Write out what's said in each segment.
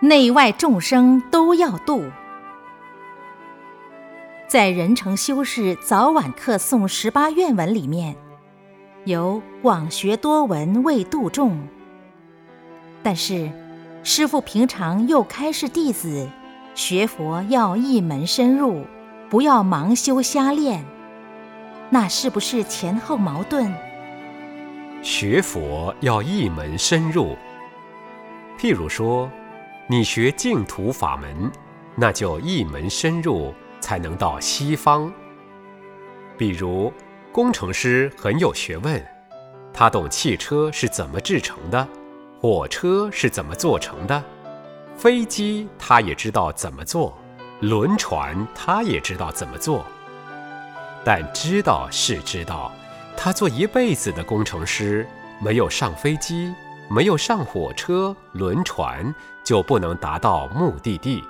内外众生都要度。在人成修士早晚课诵十八愿文里面，有广学多闻为度众。但是，师父平常又开示弟子，学佛要一门深入，不要盲修瞎练。那是不是前后矛盾？学佛要一门深入。譬如说，你学净土法门，那就一门深入，才能到西方。比如，工程师很有学问，他懂汽车是怎么制成的，火车是怎么做成的，飞机他也知道怎么做，轮船他也知道怎么做。但知道是知道，他做一辈子的工程师，没有上飞机，没有上火车、轮船，就不能达到目的地。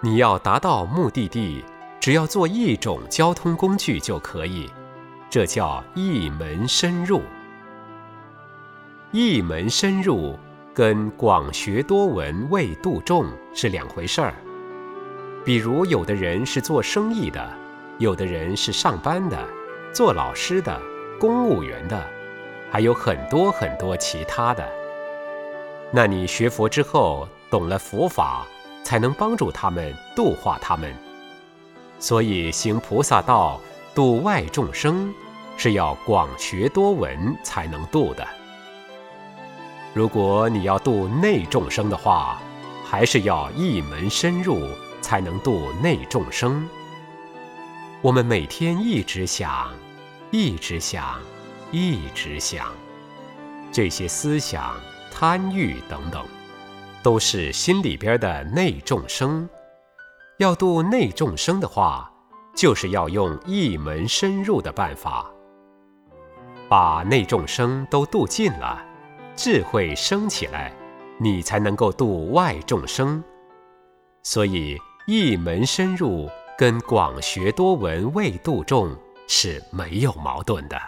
你要达到目的地，只要做一种交通工具就可以，这叫一门深入。一门深入跟广学多闻未度众是两回事儿。比如，有的人是做生意的。有的人是上班的，做老师的，公务员的，还有很多很多其他的。那你学佛之后，懂了佛法，才能帮助他们度化他们。所以行菩萨道，度外众生，是要广学多闻才能度的。如果你要度内众生的话，还是要一门深入，才能度内众生。我们每天一直想，一直想，一直想，这些思想、贪欲等等，都是心里边的内众生。要度内众生的话，就是要用一门深入的办法，把内众生都度尽了，智慧升起来，你才能够度外众生。所以一门深入。跟广学多闻为度众是没有矛盾的。